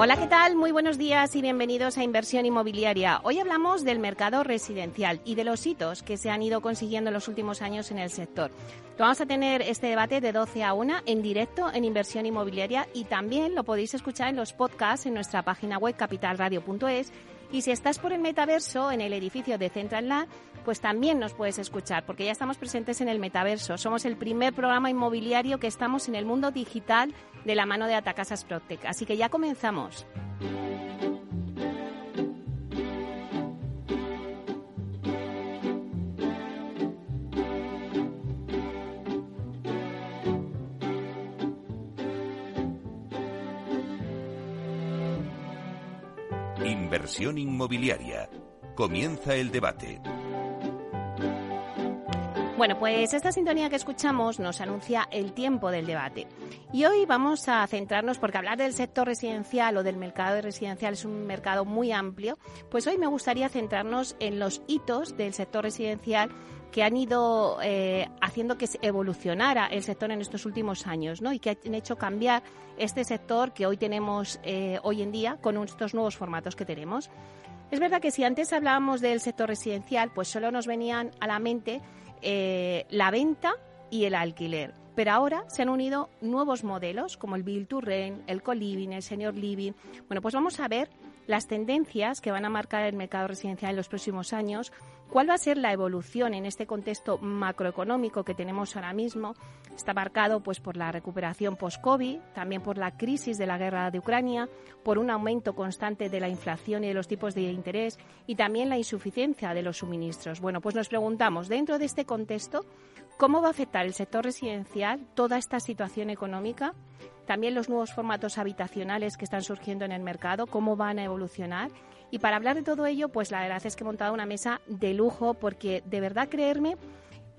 Hola, ¿qué tal? Muy buenos días y bienvenidos a Inversión Inmobiliaria. Hoy hablamos del mercado residencial y de los hitos que se han ido consiguiendo en los últimos años en el sector. Vamos a tener este debate de 12 a 1 en directo en Inversión Inmobiliaria y también lo podéis escuchar en los podcasts en nuestra página web capitalradio.es y si estás por el metaverso, en el edificio de Central Land, pues también nos puedes escuchar, porque ya estamos presentes en el metaverso. Somos el primer programa inmobiliario que estamos en el mundo digital de la mano de Atacasas Protec. Así que ya comenzamos. Inversión inmobiliaria. Comienza el debate. Bueno, pues esta sintonía que escuchamos nos anuncia el tiempo del debate. Y hoy vamos a centrarnos, porque hablar del sector residencial o del mercado residencial es un mercado muy amplio, pues hoy me gustaría centrarnos en los hitos del sector residencial que han ido eh, haciendo que evolucionara el sector en estos últimos años ¿no? y que han hecho cambiar este sector que hoy tenemos eh, hoy en día con estos nuevos formatos que tenemos. Es verdad que si antes hablábamos del sector residencial, pues solo nos venían a la mente eh, la venta y el alquiler. Pero ahora se han unido nuevos modelos como el Build to Rent, el Co-Living, el Senior Living. Bueno, pues vamos a ver las tendencias que van a marcar el mercado residencial en los próximos años, cuál va a ser la evolución en este contexto macroeconómico que tenemos ahora mismo. Está marcado pues por la recuperación post-COVID, también por la crisis de la guerra de Ucrania, por un aumento constante de la inflación y de los tipos de interés y también la insuficiencia de los suministros. Bueno, pues nos preguntamos, dentro de este contexto, ¿cómo va a afectar el sector residencial toda esta situación económica? también los nuevos formatos habitacionales que están surgiendo en el mercado, cómo van a evolucionar. Y para hablar de todo ello, pues la verdad es que he montado una mesa de lujo porque de verdad creerme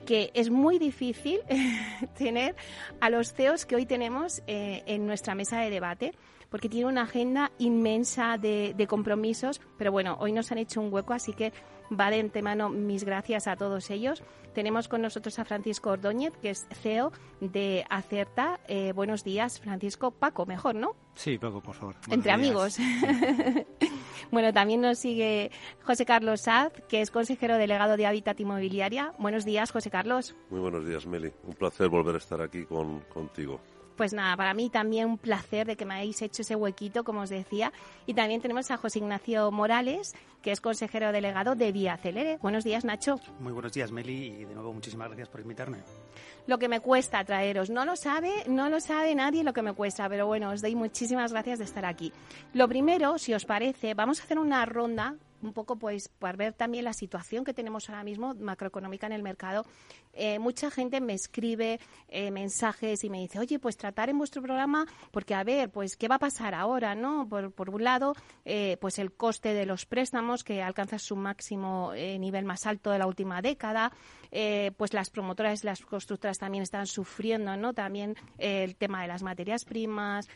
que es muy difícil tener a los CEOs que hoy tenemos eh, en nuestra mesa de debate porque tiene una agenda inmensa de, de, compromisos, pero bueno, hoy nos han hecho un hueco, así que va de antemano mis gracias a todos ellos. Tenemos con nosotros a Francisco Ordóñez, que es CEO de Acerta. Eh, buenos días, Francisco. Paco, mejor, ¿no? Sí, Paco, por favor. Entre amigos. bueno, también nos sigue José Carlos Saz, que es consejero delegado de Hábitat Inmobiliaria. Buenos días, José Carlos. Muy buenos días, Meli. Un placer volver a estar aquí con, contigo. Pues nada, para mí también un placer de que me hayáis hecho ese huequito, como os decía. Y también tenemos a José Ignacio Morales, que es consejero delegado de Vía Celere. Buenos días, Nacho. Muy buenos días, Meli, y de nuevo muchísimas gracias por invitarme. Lo que me cuesta traeros, no lo sabe, no lo sabe nadie lo que me cuesta, pero bueno, os doy muchísimas gracias de estar aquí. Lo primero, si os parece, vamos a hacer una ronda un poco pues para ver también la situación que tenemos ahora mismo macroeconómica en el mercado. Eh, mucha gente me escribe eh, mensajes y me dice, oye, pues tratar en vuestro programa, porque a ver, pues qué va a pasar ahora, ¿no? Por, por un lado, eh, pues el coste de los préstamos que alcanza su máximo nivel más alto de la última década, pues las promotoras las constructoras también están sufriendo, ¿no? También el tema de las materias primas,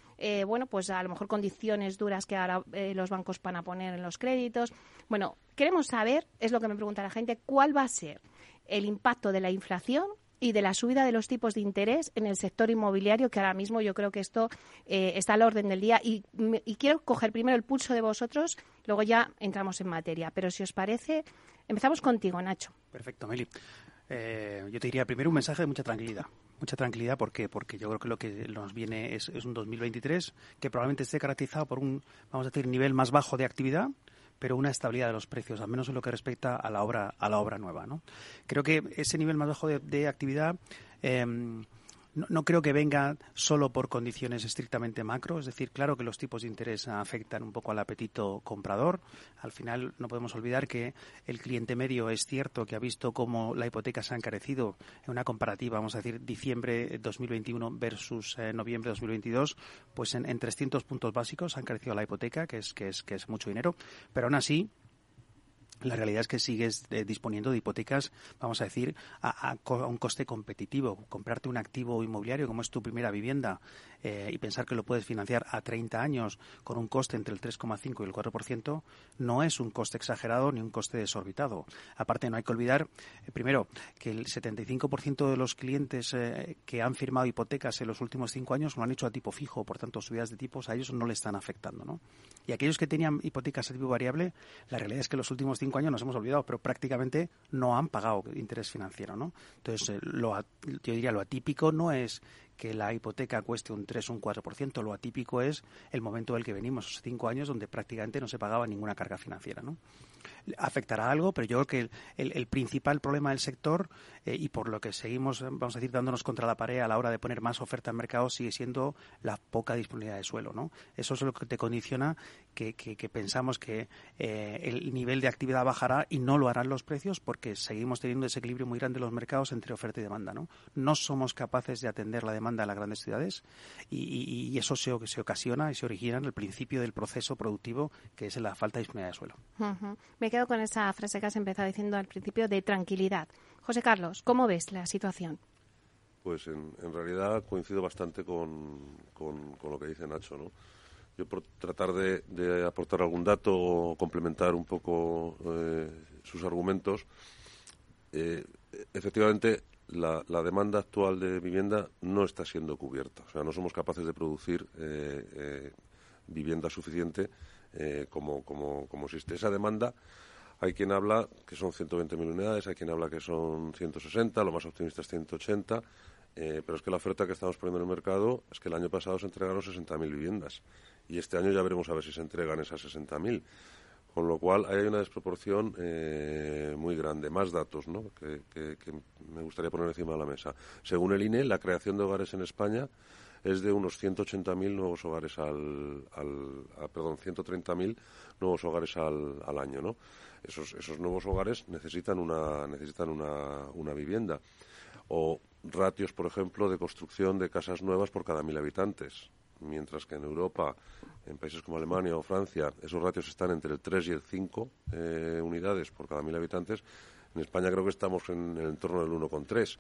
bueno, pues a lo mejor condiciones duras que ahora los bancos van a poner en los créditos. Bueno, queremos saber, es lo que me pregunta la gente, cuál va a ser el impacto de la inflación y de la subida de los tipos de interés en el sector inmobiliario, que ahora mismo yo creo que esto eh, está al orden del día. Y, quiero coger primero el pulso de vosotros, luego ya entramos en materia. Pero si os parece, empezamos contigo, Nacho. Perfecto, Meli. Eh, yo te diría primero un mensaje de mucha tranquilidad. Mucha tranquilidad, ¿por qué? Porque yo creo que lo que nos viene es, es un 2023 que probablemente esté caracterizado por un, vamos a decir, nivel más bajo de actividad, pero una estabilidad de los precios, al menos en lo que respecta a la obra, a la obra nueva. ¿no? Creo que ese nivel más bajo de, actividad em, no, creo que venga solo por condiciones estrictamente macro, es decir, claro que los tipos de interés afectan un poco al apetito comprador. Al final no podemos olvidar que el cliente medio es cierto que ha visto cómo la hipoteca se ha encarecido en una comparativa, vamos a decir, diciembre 2021 versus eh, noviembre 2022, pues en, en 300 puntos básicos ha encarecido la hipoteca, que es, que es, que es mucho dinero, pero aún así la realidad es que sigues eh, disponiendo de hipotecas, vamos a decir, a, un coste competitivo. Comprarte un activo inmobiliario como es tu primera vivienda eh, y pensar que lo puedes financiar a 30 años con un coste entre el 3,5 y el 4% no es un coste exagerado ni un coste desorbitado. Aparte, no hay que olvidar, eh, primero, que el 75% de los clientes que han firmado hipotecas en los últimos cinco años lo han hecho a tipo fijo, por tanto, subidas de tipos a ellos no le están afectando. ¿no? Y aquellos que tenían hipotecas a tipo variable, la realidad es que los últimos cinco años nos hemos olvidado, pero prácticamente no han pagado interés financiero, ¿no? Entonces, eh, lo, yo diría lo atípico no es que la hipoteca cueste un 3 o un 4%, lo atípico es el momento del que venimos, esos cinco años donde prácticamente no se pagaba ninguna carga financiera, ¿no? afectará algo, pero yo creo que el, principal problema del sector eh, y por lo que seguimos, vamos a decir, dándonos contra la pared a la hora de poner más oferta en mercado sigue siendo la poca disponibilidad de suelo, ¿no? Eso es lo que te condiciona que, pensamos que eh, el nivel de actividad bajará y no lo harán los precios porque seguimos teniendo ese equilibrio muy grande en los mercados entre oferta y demanda, ¿no? No somos capaces de atender la demanda en las grandes ciudades y, eso se, se, ocasiona y se origina en el principio del proceso productivo que es la falta de disponibilidad de suelo quedo con esa frase que has empezado diciendo al principio de tranquilidad. José Carlos, ¿cómo ves la situación? Pues en, realidad coincido bastante con, con, lo que dice Nacho, ¿no? Yo por tratar de, aportar algún dato o complementar un poco eh, sus argumentos, eh, efectivamente la, demanda actual de vivienda no está siendo cubierta. O sea, no somos capaces de producir eh, vivienda suficiente como, como, como existe esa demanda hay quien habla que son 120.000 unidades, hay quien habla que son 160, lo más optimista es 180, eh, pero es que la oferta que estamos poniendo en el mercado es que el año pasado se entregaron 60.000 viviendas y este año ya veremos a ver si se entregan esas 60.000. Con lo cual hay una desproporción eh, muy grande. Más datos ¿no? que, me gustaría poner encima de la mesa. Según el INE, la creación de hogares en España es de unos 180.000 nuevos hogares al, al perdón, 130.000 nuevos hogares al, al año, ¿no? esos, esos nuevos hogares necesitan una, necesitan una, una vivienda. O ratios, por ejemplo, de construcción de casas nuevas por cada mil habitantes. Mientras que en Europa, en países como Alemania o Francia, esos ratios están entre el 3 y el 5 eh, unidades por cada mil habitantes. En España creo que estamos en, el entorno del 1,3.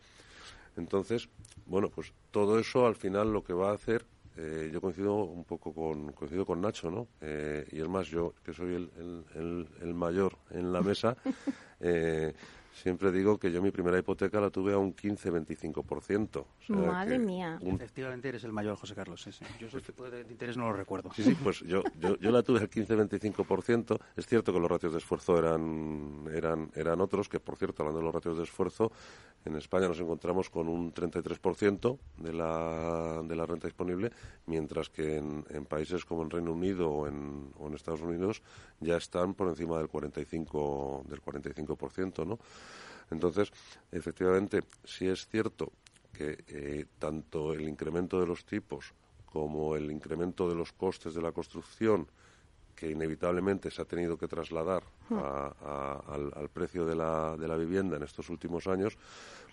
Entonces, bueno, pues todo eso al final lo que va a hacer eh, yo coincido un poco con, coincido con Nacho, ¿no? Eh, y es más, yo que soy el, el, el mayor en la mesa, eh, Siempre digo que yo mi primera hipoteca la tuve a un 15-25%. O Madre mía. Efectivamente eres el mayor, José Carlos. Yo ese tipo de interés no lo recuerdo. Sí, sí, pues yo, yo, yo la tuve al 15-25%. Es cierto que los ratios de esfuerzo eran, eran, eran otros, que por cierto, hablando de los ratios de esfuerzo, en España nos encontramos con un 33% de la, de la renta disponible, mientras que en, en países como en Reino Unido o en, o en Estados Unidos ya están por encima del 45%, del 45%, ¿no? Entonces, efectivamente, sí es cierto que eh, tanto el incremento de los tipos como el incremento de los costes de la construcción, que inevitablemente se ha tenido que trasladar hmm. al, precio de la, de la vivienda en estos últimos años,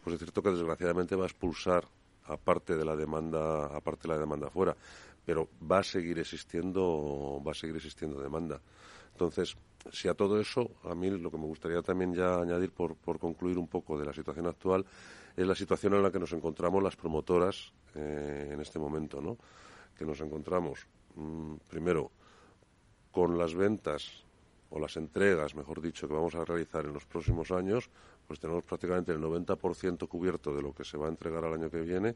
pues es cierto que desgraciadamente va a expulsar aparte de la demanda, aparte de la demanda fuera, pero va a seguir existiendo, va a seguir existiendo demanda. Entonces, si a todo eso, a mí lo que me gustaría también ya añadir por, por concluir un poco de la situación actual es la situación en la que nos encontramos las promotoras eh, en este momento, ¿no? Que nos encontramos, mm, primero, con las ventas o las entregas, mejor dicho, que vamos a realizar en los próximos años, pues tenemos prácticamente el 90% cubierto de lo que se va a entregar al año que viene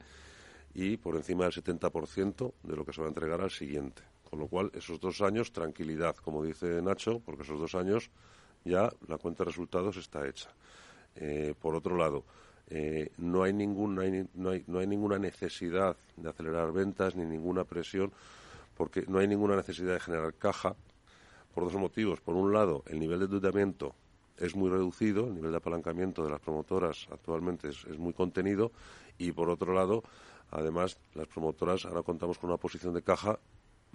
y por encima del 70% de lo que se va a entregar al siguiente. Con lo cual, esos dos años, tranquilidad, como dice Nacho, porque esos dos años ya la cuenta de resultados está hecha. Eh, por otro lado, eh, no, hay ningún, no, hay, no, hay, no hay ninguna necesidad de acelerar ventas ni ninguna presión, porque no hay ninguna necesidad de generar caja, por dos motivos. Por un lado, el nivel de endeudamiento es muy reducido, el nivel de apalancamiento de las promotoras actualmente es, es, muy contenido y por otro lado, además, las promotoras ahora contamos con una posición de caja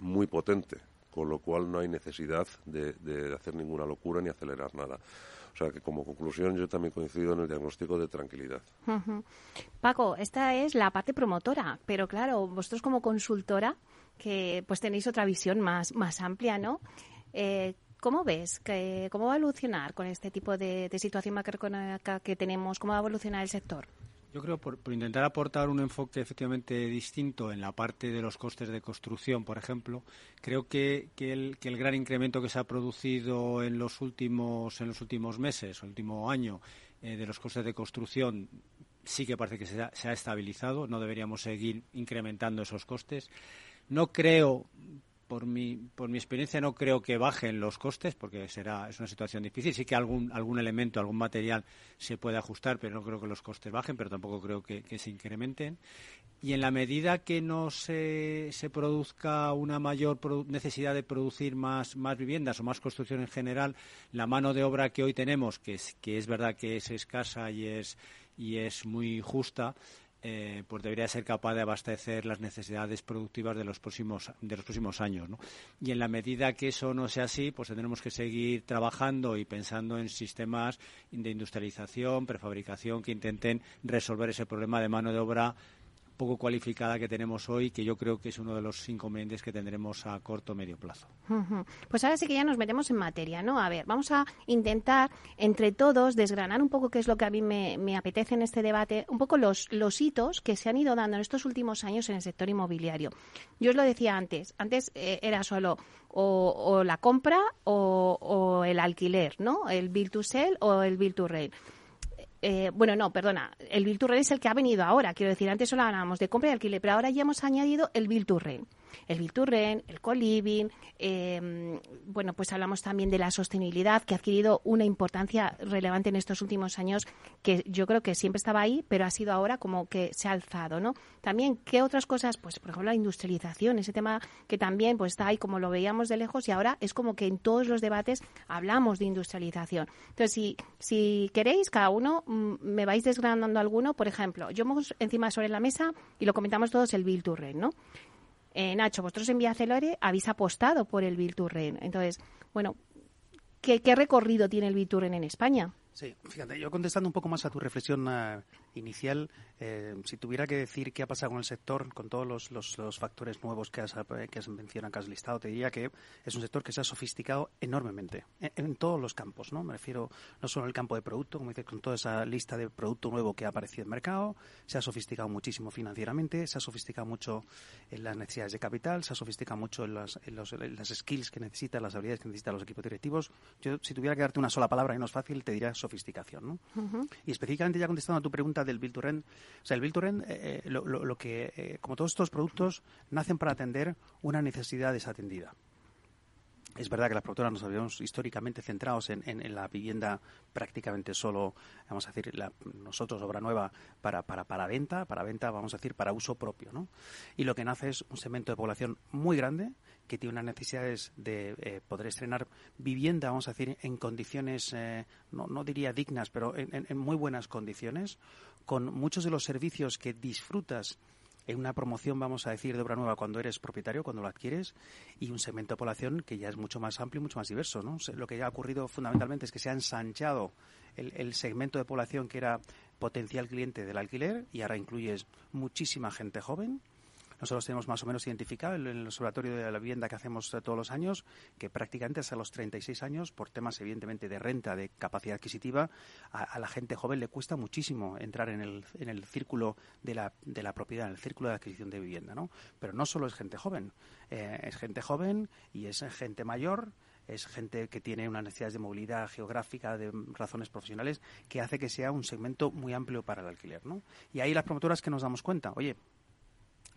muy potente, con lo cual no hay necesidad de, hacer ninguna locura ni acelerar nada. O sea que como conclusión yo también coincido en el diagnóstico de tranquilidad. Paco, esta es la parte promotora, pero claro, vosotros como consultora, que pues tenéis otra visión más, más amplia, ¿no? Eh, ¿Cómo ves? Que, ¿Cómo va a evolucionar con este tipo de, de situación macroeconómica que tenemos? ¿Cómo va a evolucionar el sector? Yo creo por, por intentar aportar un enfoque efectivamente distinto en la parte de los costes de construcción, por ejemplo, creo que, que, el, gran incremento que se ha producido en los últimos en los últimos meses, el último año, eh, de los costes de construcción sí que parece que se ha, se ha estabilizado. No deberíamos seguir incrementando esos costes. No creo por mi, por mi experiencia no creo que bajen los costes porque será es una situación difícil. Sí que algún algún elemento algún material se puede ajustar pero no creo que los costes bajen pero tampoco creo que, se incrementen. Y en la medida que no se, se produzca una mayor necesidad de producir más, más viviendas o más construcción en general, la mano de obra que hoy tenemos, que es, que es verdad que es escasa y es, y es muy justa, eh, pues debería ser capaz de abastecer las necesidades productivas de los próximos de los próximos años ¿no? y en la medida que eso no sea así pues tendremos que seguir trabajando y pensando en sistemas de industrialización prefabricación que intenten resolver ese problema de mano de obra poco cualificada que tenemos hoy, que yo creo que es uno de los inconvenientes que tendremos a corto o medio plazo. Pues ahora sí que ya nos metemos en materia, ¿no? A ver, vamos a intentar entre todos desgranar un poco qué es lo que a mí me, apetece en este debate, un poco los, hitos que se han ido dando en estos últimos años en el sector inmobiliario. Yo os lo decía antes, antes eh, era solo o, la compra o, el alquiler, ¿no? El bill to sell o el bill to rent eh, bueno, no, perdona, el Bill to Rent es el que ha venido ahora. Quiero decir, antes solo hablábamos de compra y alquiler, pero ahora ya hemos añadido el Bill to Rent el Vilturren, el co-living, eh, bueno, pues hablamos también de la sostenibilidad que ha adquirido una importancia relevante en estos últimos años que yo creo que siempre estaba ahí, pero ha sido ahora como que se ha alzado, ¿no? También, ¿qué otras cosas? Pues, por ejemplo, la industrialización, ese tema que también pues está ahí como lo veíamos de lejos y ahora es como que en todos los debates hablamos de industrialización. Entonces, si, si queréis, cada uno mm, me vais desgranando alguno, por ejemplo, yo hemos encima sobre la mesa y lo comentamos todos el Bill ¿no? Eh, Nacho, vosotros en Vía Celore habéis apostado por el Bilturren. Entonces, bueno, ¿qué, ¿qué, recorrido tiene el Bilturren en España? Sí, fíjate, yo contestando un poco más a tu reflexión inicial, eh, si tuviera que decir qué ha pasado con el sector, con todos los, los, los factores nuevos que has, que has mencionado, que has listado, te diría que es un sector que se ha sofisticado enormemente en, en, todos los campos, ¿no? Me refiero no solo en el campo de producto, como dices, con toda esa lista de producto nuevo que ha aparecido en el mercado, se ha sofisticado muchísimo financieramente, se ha sofisticado mucho en las necesidades de capital, se ha sofisticado mucho en, las, en, los, en las skills que necesitan, las habilidades que necesitan los equipos directivos. Yo, si tuviera que darte una sola palabra y no es fácil, te diría sofisticación. ¿no? Uh -huh. Y específicamente ya contestando a tu pregunta del Build to Rent, o sea, el to Rent, eh, lo, lo, que, eh, como todos estos productos, nacen para atender una necesidad desatendida. Es verdad que las productoras nos habíamos históricamente centrados en, en, en, la vivienda prácticamente solo, vamos a decir, la, nosotros, obra nueva, para, para, para venta, para venta, vamos a decir, para uso propio. ¿no? Y lo que nace es un segmento de población muy grande que tiene unas necesidades de eh, poder estrenar vivienda, vamos a decir, en condiciones, eh, no, no, diría dignas, pero en, muy buenas condiciones, con muchos de los servicios que disfrutas en una promoción, vamos a decir, de obra nueva cuando eres propietario, cuando lo adquieres, y un segmento de población que ya es mucho más amplio y mucho más diverso. ¿no? Lo que ya ha ocurrido fundamentalmente es que se ha ensanchado el, el segmento de población que era potencial cliente del alquiler y ahora incluyes muchísima gente joven nosotros tenemos más o menos identificado en el observatorio de la vivienda que hacemos todos los años que prácticamente hasta los 36 años, por temas evidentemente de renta, de capacidad adquisitiva, a, a la gente joven le cuesta muchísimo entrar en el, en el círculo de la, de la propiedad, en el círculo de adquisición de vivienda. ¿no? Pero no solo es gente joven, eh, es gente joven y es gente mayor es gente que tiene unas necesidades de movilidad geográfica, de razones profesionales, que hace que sea un segmento muy amplio para el alquiler. ¿no? Y ahí las promotoras que nos damos cuenta, oye,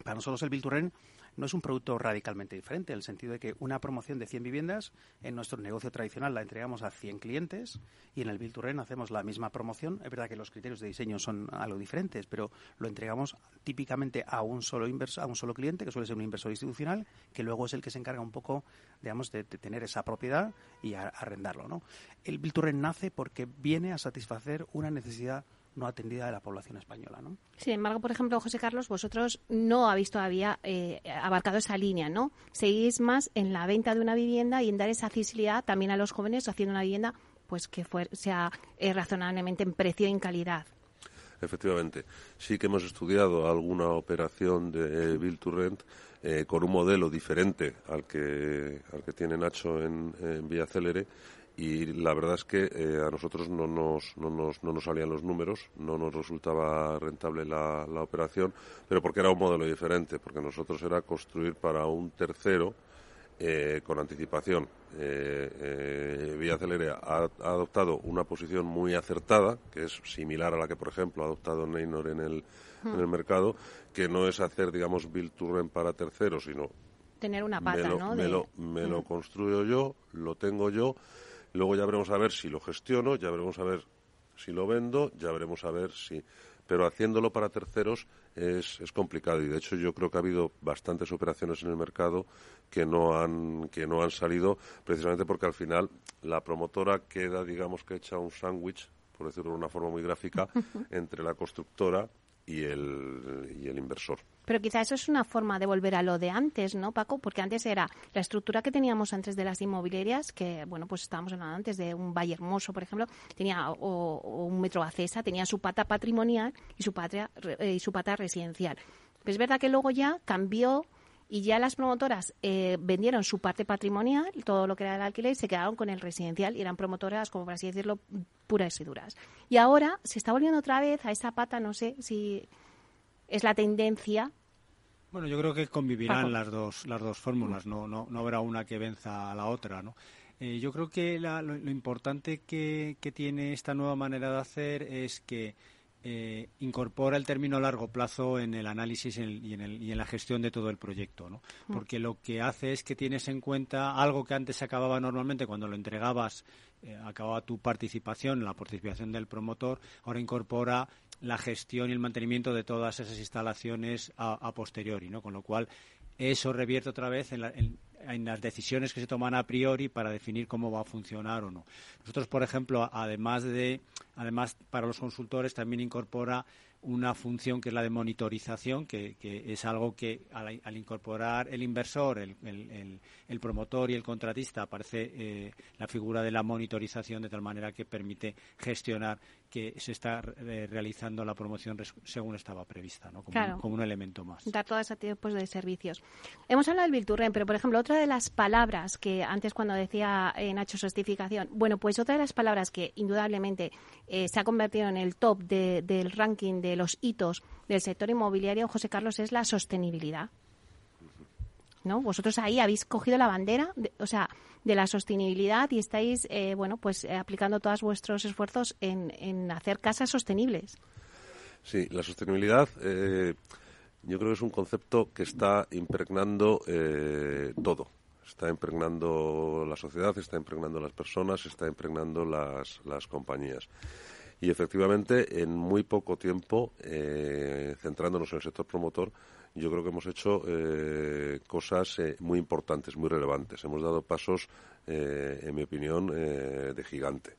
para nosotros el Rent no es un producto radicalmente diferente, en el sentido de que una promoción de 100 viviendas en nuestro negocio tradicional la entregamos a 100 clientes y en el Rent hacemos la misma promoción. Es verdad que los criterios de diseño son algo diferentes, pero lo entregamos típicamente a un solo inverso, a un solo cliente, que suele ser un inversor institucional, que luego es el que se encarga un poco, digamos, de, tener esa propiedad y arrendarlo. ¿no? El Rent nace porque viene a satisfacer una necesidad no atendida de la población española. ¿no? Sin embargo, por ejemplo, José Carlos, vosotros no habéis todavía eh, abarcado esa línea, ¿no? Seguís más en la venta de una vivienda y en dar esa accesibilidad también a los jóvenes haciendo una vivienda pues que fue, sea eh, razonablemente en precio y en calidad. Efectivamente. Sí que hemos estudiado alguna operación de Bill to Rent eh, con un modelo diferente al que, al que tiene Nacho en, en Vía Célere y la verdad es que eh, a nosotros no nos, no, nos, no nos salían los números, no nos resultaba rentable la, la operación, pero porque era un modelo diferente, porque nosotros era construir para un tercero eh, con anticipación. Eh, eh, Vía Celere ha, ha, adoptado una posición muy acertada, que es similar a la que, por ejemplo, ha adoptado Neynor en el, en el mercado, que no es hacer, digamos, build to rent para terceros, sino tener una pata, me lo, ¿no? Me, lo, me lo construyo yo, lo tengo yo, luego ya veremos a ver si lo gestiono, ya veremos a ver si lo vendo, ya veremos a ver si... Pero haciéndolo para terceros es, es complicado y de hecho yo creo que ha habido bastantes operaciones en el mercado que no han que no han salido precisamente porque al final la promotora queda digamos que hecha un sándwich por decirlo de una forma muy gráfica entre la constructora y el, y el inversor. Pero quizá eso es una forma de volver a lo de antes, ¿no, Paco? Porque antes era la estructura que teníamos antes de las inmobiliarias, que, bueno, pues estábamos hablando antes de un Valle Hermoso, por ejemplo, tenía, o, un Metro Acesa, tenía su pata patrimonial y su, patria, eh, y su pata residencial. Es verdad que luego ya cambió y ya las promotoras eh, vendieron su parte patrimonial, todo lo que era el alquiler, y se quedaron con el residencial y eran promotoras, como por así decirlo, puras y duras. Y ahora se está volviendo otra vez a esa pata, no sé si es la tendencia Bueno, yo creo que convivirán Paco. las dos, las dos fórmulas, no, no, no habrá una que venza a la otra, ¿no? Eh, yo creo que la- lo, lo importante que, que tiene esta nueva manera de hacer es que eh, incorpora el término largo plazo en el análisis en y, en el- y en la gestión de todo el proyecto, ¿no? Porque lo que hace es que tienes en cuenta algo que antes se acababa normalmente cuando lo entregabas, eh, acababa tu participación, la participación del promotor, ahora incorpora la gestión y el mantenimiento de todas esas instalaciones a, a posteriori, ¿no? Con lo cual eso revierte otra vez en, la- en- en las decisiones que se toman a priori para definir cómo va a funcionar o no. Nosotros, por ejemplo, además de, además para los consultores también incorpora una función que es la de monitorización, que, que es algo que al, al incorporar el inversor, el, el- el- promotor y el contratista aparece eh, la figura de la monitorización de tal manera que permite gestionar que se está eh, realizando la promoción según estaba prevista, ¿no? como, Claro. un, como un elemento más. dar todo ese tipo de servicios. Hemos hablado del Bilturren, pero por ejemplo, otra de las palabras que antes cuando decía eh, Nacho justificación, bueno, pues otra de las palabras que indudablemente eh, se ha convertido en el top de- del ranking de los hitos del sector inmobiliario, José Carlos, es la sostenibilidad. ¿No? Vosotros ahí habéis cogido la bandera, de- o sea, de la sostenibilidad y estáis, eh, bueno, pues eh, aplicando todos vuestros esfuerzos en, en hacer casas sostenibles. Sí, la sostenibilidad eh, yo creo que es un concepto que está impregnando eh, todo. Está impregnando la sociedad, está impregnando las personas, está impregnando las, las compañías. Y efectivamente, en muy poco tiempo, eh, centrándonos en el sector promotor, yo creo que hemos hecho eh, cosas eh, muy importantes, muy relevantes. Hemos dado pasos, en mi opinión, de gigante.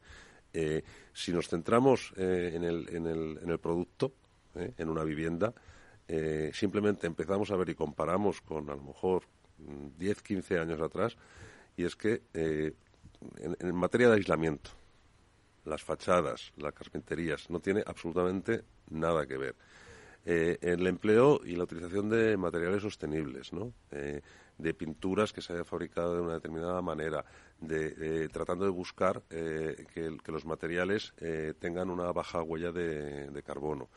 Si nos centramos en, el, producto, en una vivienda, simplemente empezamos a ver y comparamos con a lo mejor mm, 10, 15 años atrás, y es que en materia de aislamiento, las fachadas, las carpinterías, no tiene absolutamente nada que ver. Eh, el empleo y la utilización de materiales sostenibles, ¿no? Eh, de pinturas que se hayan fabricado de una determinada manera, de, de- tratando de buscar eh, que, los materiales eh, tengan una baja huella de, de carbono.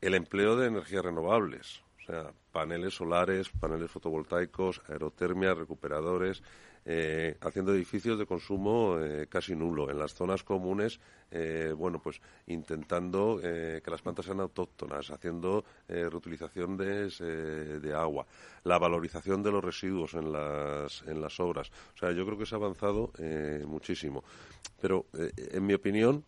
El empleo de energías renovables, o sea, paneles solares, paneles fotovoltaicos, aerotermia, recuperadores, eh, haciendo edificios de consumo eh, casi nulo. En las zonas comunes, eh, bueno, pues intentando eh, que las plantas sean autóctonas, haciendo eh, reutilización de, eh, de agua, la valorización de los residuos en las, en las obras. O sea, yo creo que se ha avanzado muchísimo. Pero, en mi opinión,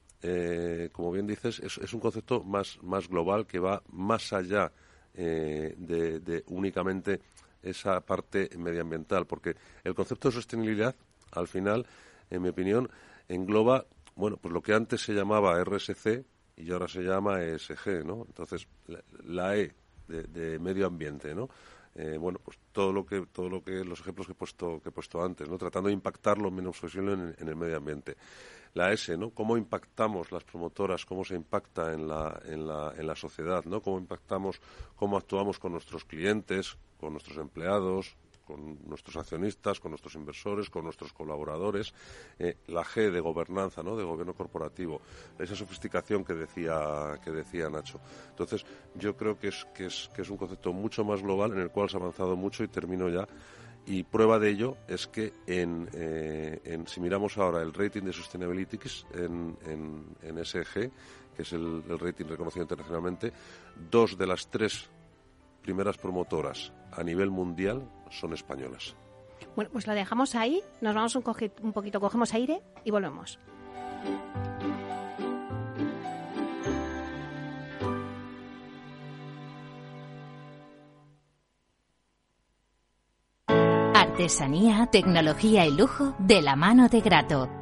como bien dices, es, es un concepto más, más global que va más allá de, de únicamente esa parte medioambiental, porque el concepto de sostenibilidad, al final, en mi opinión, engloba, bueno, pues lo que antes se llamaba RSC y ahora se llama ESG, ¿no? Entonces, la, E de, de medio ambiente, ¿no? eh, bueno, pues todo lo que, todo lo que, los ejemplos que he puesto, que he puesto antes, ¿no? Tratando de impactar lo menos posible en, el medio ambiente. La S, ¿no? Cómo impactamos las promotoras, cómo se impacta en la, en la, en la sociedad, ¿no? Cómo impactamos, cómo actuamos con nuestros clientes, con nuestros empleados, con nuestros accionistas, con nuestros inversores, con nuestros colaboradores, eh, la G de gobernanza, ¿no? de gobierno corporativo, esa sofisticación que decía, que decía Nacho. Entonces, yo creo que es, que, es, que es un concepto mucho más global en el cual se ha avanzado mucho y termino ya. Y prueba de ello es que en, eh, si miramos ahora el rating de Sustainability en, en, SG, que es el rating reconocido internacionalmente, dos de las tres primeras promotoras a nivel mundial son españolas. Bueno, pues la dejamos ahí, nos vamos un, un poquito, cogemos aire y volvemos. Artesanía, tecnología y lujo de la mano de Grato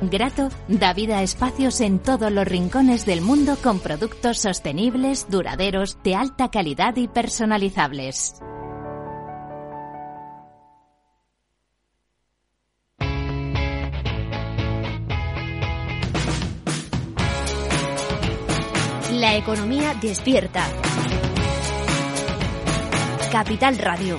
Grato da vida a espacios en todos los rincones del mundo con productos sostenibles, duraderos, de alta calidad y personalizables. La economía despierta. Capital Radio.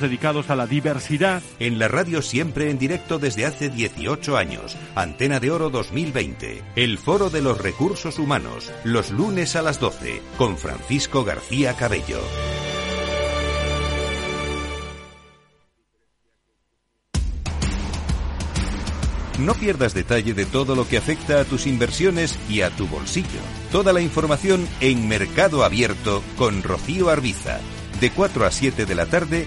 dedicados a la diversidad. En la radio siempre en directo desde hace 18 años. Antena de Oro 2020. El Foro de los Recursos Humanos. Los lunes a las 12. Con Francisco García Cabello. No pierdas detalle de todo lo que afecta a tus inversiones y a tu bolsillo. Toda la información en Mercado Abierto con Rocío Arbiza de 4 a 7 de la tarde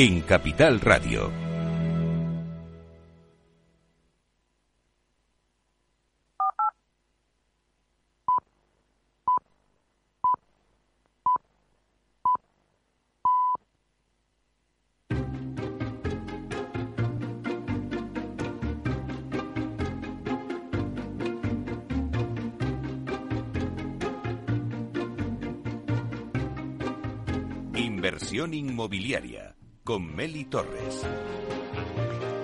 en Capital Radio. Inversión inmobiliaria con Meli Torres.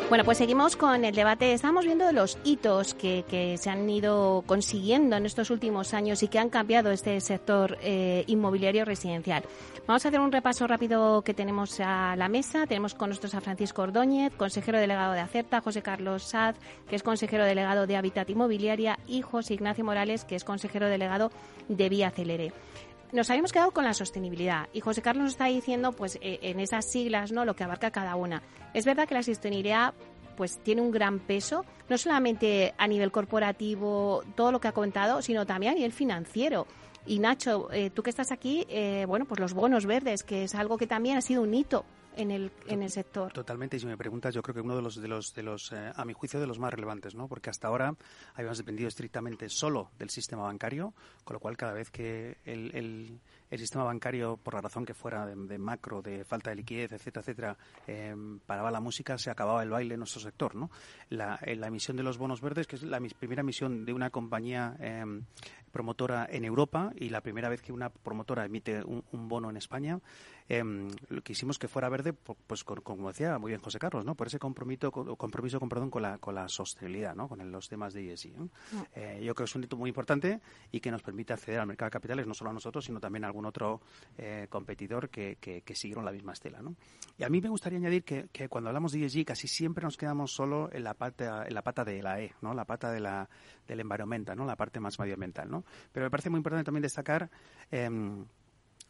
Bueno, pues seguimos con el debate. Estamos viendo los hitos que, se han ido consiguiendo en estos últimos años y que han cambiado este sector eh, inmobiliario residencial. Vamos a hacer un repaso rápido que tenemos a la mesa. Tenemos con nosotros a Francisco Ordóñez, consejero delegado de Acerta, José Carlos Saz, que es consejero delegado de Habitat Inmobiliaria, y José Ignacio Morales, que es consejero delegado de Vía Celere nos habíamos quedado con la sostenibilidad y José Carlos nos está diciendo pues eh, en esas siglas no lo que abarca cada una. Es verdad que la sostenibilidad pues tiene un gran peso, no solamente a nivel corporativo, todo lo que ha contado, sino también a nivel financiero. Y Nacho, eh, tú que estás aquí, eh, bueno, pues los bonos verdes, que es algo que también ha sido un hito en el, en el sector. Totalmente, y si me preguntas, yo creo que uno de los, de los, de los eh, a mi juicio, de los más relevantes, ¿no? Porque hasta ahora habíamos dependido estrictamente solo del sistema bancario, con lo cual cada vez que el, el, el sistema bancario, por la razón que fuera, de, macro, de falta de liquidez, etcétera, etcétera, eh, paraba la música, se acababa el baile en nuestro sector, ¿no? La, la emisión de los bonos verdes, que es la primera emisión de una compañía eh, promotora en Europa y la primera vez que una promotora emite un, bono en España, eh, quisimos que fuera verde, pues como decía muy bien José Carlos, ¿no? Por ese compromiso, compromiso con, perdón, con la, con la sostenibilidad, ¿no? Con los temas de ESG. Mm. Eh, yo creo que es un hito muy importante y que nos permite acceder al mercado de capitales no solo a nosotros, sino también a algún otro eh, competidor que, que, siguieron la misma estela, ¿no? Y a mí me gustaría añadir que, que, cuando hablamos de ESG casi siempre nos quedamos solo en la pata, en la pata de la E, ¿no? La pata de la, del environmental, ¿no? La parte más medioambiental, ¿no? Pero me parece muy importante también destacar em,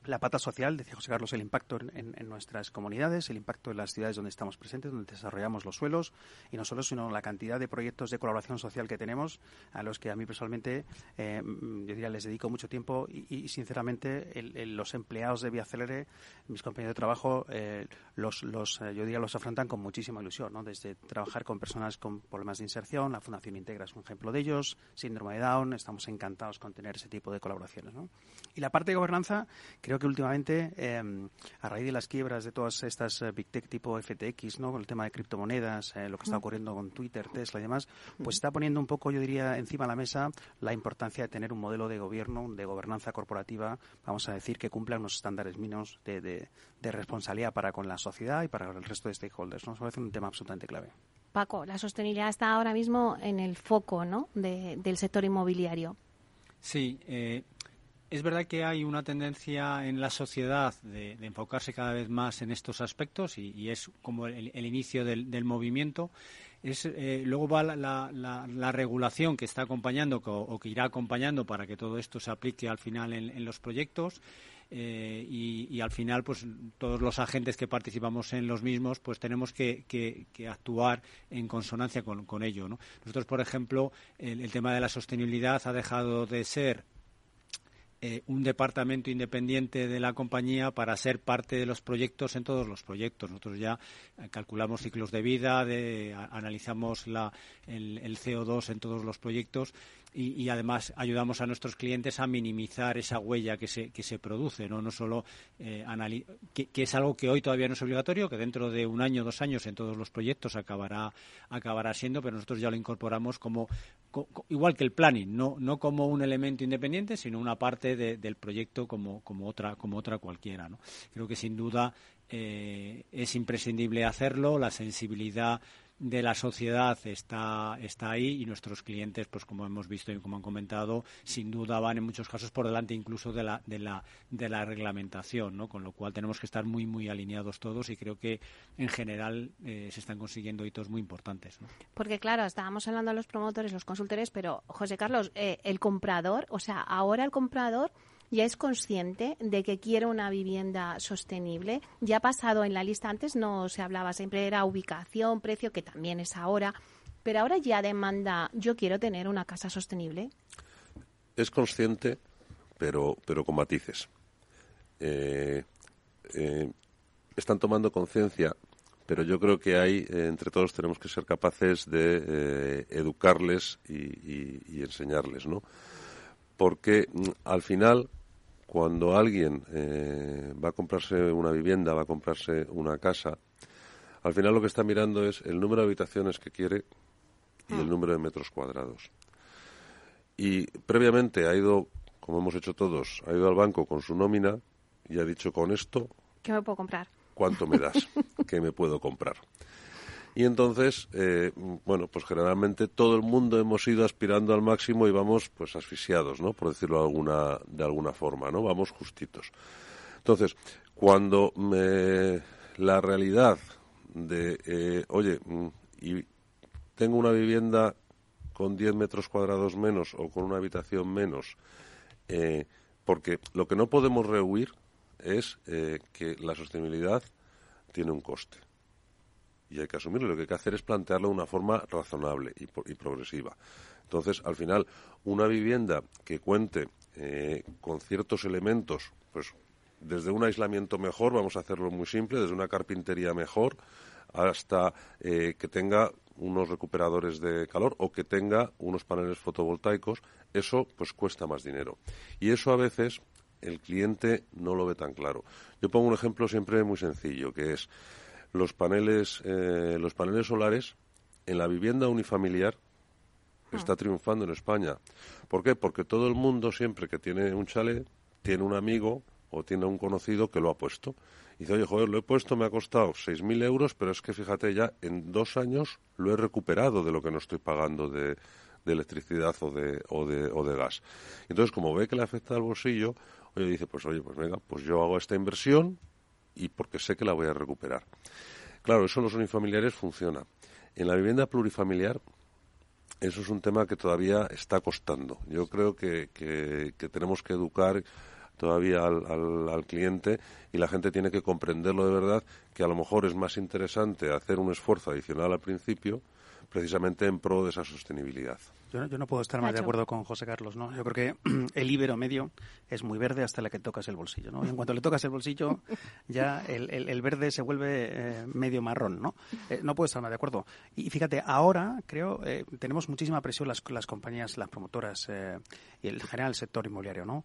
la pata social, decía José Carlos, el impacto en, nuestras comunidades, el impacto en las ciudades donde estamos presentes, donde desarrollamos los suelos, y no solo, sino la cantidad de proyectos de colaboración social que tenemos, a los que a mí personalmente, eh, yo diría, les dedico mucho tiempo y, sinceramente, los empleados de Vía Celere, mis compañeros de trabajo, eh, los, los eh, yo diría, los afrontan con muchísima ilusión, ¿no? Desde trabajar con personas con problemas de inserción, la Fundación Integra es un ejemplo de ellos, síndrome de Down, estamos encantados con tener ese tipo de colaboraciones, ¿no? Y la parte de gobernanza, creo que últimamente, em, a raíz de las quiebras de todas estas eh, Big Tech tipo FTX, ¿no? Con el tema de criptomonedas, eh, lo que está ocurriendo con Twitter, Tesla y demás, pues está poniendo un poco, yo diría, encima de la mesa la importancia de tener un modelo de gobierno, de gobernanza corporativa, vamos a decir, que cumpla unos estándares mínimos de, de, responsabilidad para con la sociedad y para el resto de stakeholders. ¿no? Eso parece un tema absolutamente clave. Paco, la sostenibilidad está ahora mismo en el foco ¿no? del sector inmobiliario. Sí, eh, es verdad que hay una tendencia en la sociedad de, enfocarse cada vez más en estos aspectos y, es como el, inicio del, movimiento. Es, eh, luego va la, regulación que está acompañando o que irá acompañando para que todo esto se aplique al final en, los proyectos. Eh, y, al final pues todos los agentes que participamos en los mismos pues tenemos que, actuar en consonancia con, ello nosotros por ejemplo el, tema de la sostenibilidad ha dejado de ser eh, un departamento independiente de la compañía para ser parte de los proyectos en todos los proyectos. Nosotros ya eh, calculamos ciclos de vida, analizamos el, el, CO2 en todos los proyectos y, además ayudamos a nuestros clientes a minimizar esa huella que se, que se produce, no, no solo eh, que, es algo que hoy todavía no es obligatorio, que dentro de un año, dos años en todos los proyectos acabará, acabará siendo, pero nosotros ya lo incorporamos como, igual que el planning, no, no como un elemento independiente, sino una parte del proyecto como, como, otra, como otra cualquiera. ¿no? Creo que sin duda eh, es imprescindible hacerlo, la sensibilidad de la sociedad está, está ahí y nuestros clientes, pues como hemos visto y como han comentado, sin duda van en muchos casos por delante incluso de la, de la, de la reglamentación, ¿no? Con lo cual tenemos que estar muy, muy alineados todos y creo que en general eh, se están consiguiendo hitos muy importantes. Porque claro, estábamos hablando de los promotores, los consultores, pero José Carlos, eh, el comprador, o sea, ahora el comprador ya es consciente de que quiere una vivienda sostenible. Ya ha pasado en la lista, antes no se hablaba, siempre era ubicación, precio, que también es ahora, pero ahora ya demanda, yo quiero tener una casa sostenible. Es consciente, pero, pero con matices. Eh, eh, están tomando conciencia, pero yo creo que hay, eh, entre todos tenemos que ser capaces de educarles y, y enseñarles, ¿no? Porque mm, al final cuando alguien eh, va a comprarse una vivienda, va a comprarse una casa, al final lo que está mirando es el número de habitaciones que quiere y el mm. número de metros cuadrados. Y previamente ha ido, como hemos hecho todos, ha ido al banco con su nómina y ha dicho con esto ¿Qué me puedo comprar? ¿Cuánto me das? ¿Qué me puedo comprar? Y entonces, eh, bueno, pues generalmente todo el mundo hemos ido aspirando al máximo y vamos pues asfixiados, ¿no? Por decirlo de alguna, de alguna forma, ¿no? Vamos justitos. Entonces, cuando me, la realidad de, eh, oye, mm, y tengo una vivienda con 10 metros cuadrados menos o con una habitación menos, eh, porque lo que no podemos rehuir es que la sostenibilidad tiene un coste y hay que asumirlo. Lo que hay que hacer es plantearlo de una forma razonable y, progresiva. Entonces, al final, una vivienda que cuente eh, con ciertos elementos, pues desde un aislamiento mejor, vamos a hacerlo muy simple, desde una carpintería mejor, hasta eh, que tenga unos recuperadores de calor o que tenga unos paneles fotovoltaicos, eso pues cuesta más dinero. Y eso a veces el cliente no lo ve tan claro. Yo pongo un ejemplo siempre muy sencillo, que es los paneles, eh, los paneles solares en la vivienda unifamiliar ah. está triunfando en España. ¿Por qué? Porque todo el mundo siempre que tiene un chalet tiene un amigo o tiene un conocido que lo ha puesto. Y dice, oye, joder, lo he puesto, me ha costado 6.000 euros, pero es que fíjate, ya en dos años lo he recuperado de lo que no estoy pagando de, electricidad o de, o, de, o de gas. Entonces, como ve que le afecta al bolsillo, oye, dice, pues oye, pues venga, pues yo hago esta inversión, y porque sé que la voy a recuperar. Claro, eso en los unifamiliares funciona. En la vivienda plurifamiliar, eso es un tema que todavía está costando. Yo creo que, que, tenemos que educar todavía al, al, cliente y la gente tiene que comprenderlo de verdad que a lo mejor es más interesante hacer un esfuerzo adicional al principio precisamente en pro de esa sostenibilidad. Yo no, puedo estar más de acuerdo con José Carlos, ¿no? Yo creo que el ibero medio es muy verde hasta la que tocas el bolsillo, ¿no? Y en cuanto le tocas el bolsillo, ya el, verde se vuelve eh, medio marrón, ¿no? Eh, no puedo estar más de acuerdo. Y fíjate, ahora creo eh, tenemos muchísima presión las, las compañías, las promotoras y el general el sector inmobiliario, ¿no?